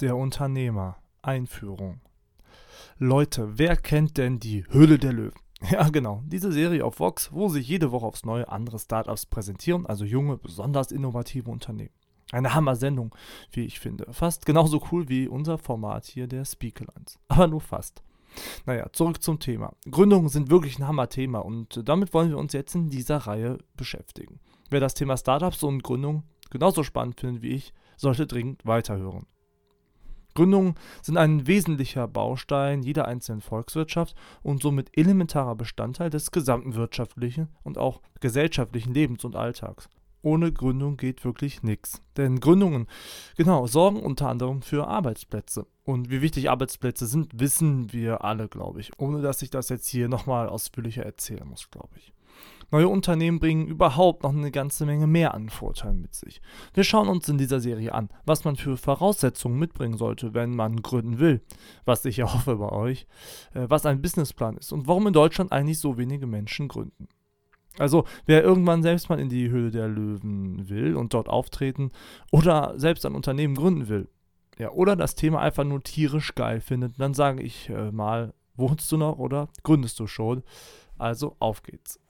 Der Unternehmer. Einführung. Leute, wer kennt denn die Höhle der Löwen? Ja, genau. Diese Serie auf Vox, wo sich jede Woche aufs Neue andere Startups präsentieren, also junge, besonders innovative Unternehmen. Eine Hammer-Sendung, wie ich finde. Fast genauso cool wie unser Format hier der Speakerlines. Aber nur fast. Naja, zurück zum Thema. Gründungen sind wirklich ein Hammer-Thema und damit wollen wir uns jetzt in dieser Reihe beschäftigen. Wer das Thema Startups und Gründung genauso spannend findet wie ich, sollte dringend weiterhören. Gründungen sind ein wesentlicher Baustein jeder einzelnen Volkswirtschaft und somit elementarer Bestandteil des gesamten wirtschaftlichen und auch gesellschaftlichen Lebens und Alltags. Ohne Gründung geht wirklich nichts. Denn Gründungen, genau, sorgen unter anderem für Arbeitsplätze. Und wie wichtig Arbeitsplätze sind, wissen wir alle, glaube ich. Ohne dass ich das jetzt hier nochmal ausführlicher erzählen muss, glaube ich. Neue Unternehmen bringen überhaupt noch eine ganze Menge mehr an Vorteilen mit sich. Wir schauen uns in dieser Serie an, was man für Voraussetzungen mitbringen sollte, wenn man gründen will, was ich ja hoffe bei euch, äh, was ein Businessplan ist und warum in Deutschland eigentlich so wenige Menschen gründen. Also, wer irgendwann selbst mal in die Höhle der Löwen will und dort auftreten oder selbst ein Unternehmen gründen will, ja, oder das Thema einfach nur tierisch geil findet, dann sage ich äh, mal, wohnst du noch oder gründest du schon? Also, auf geht's.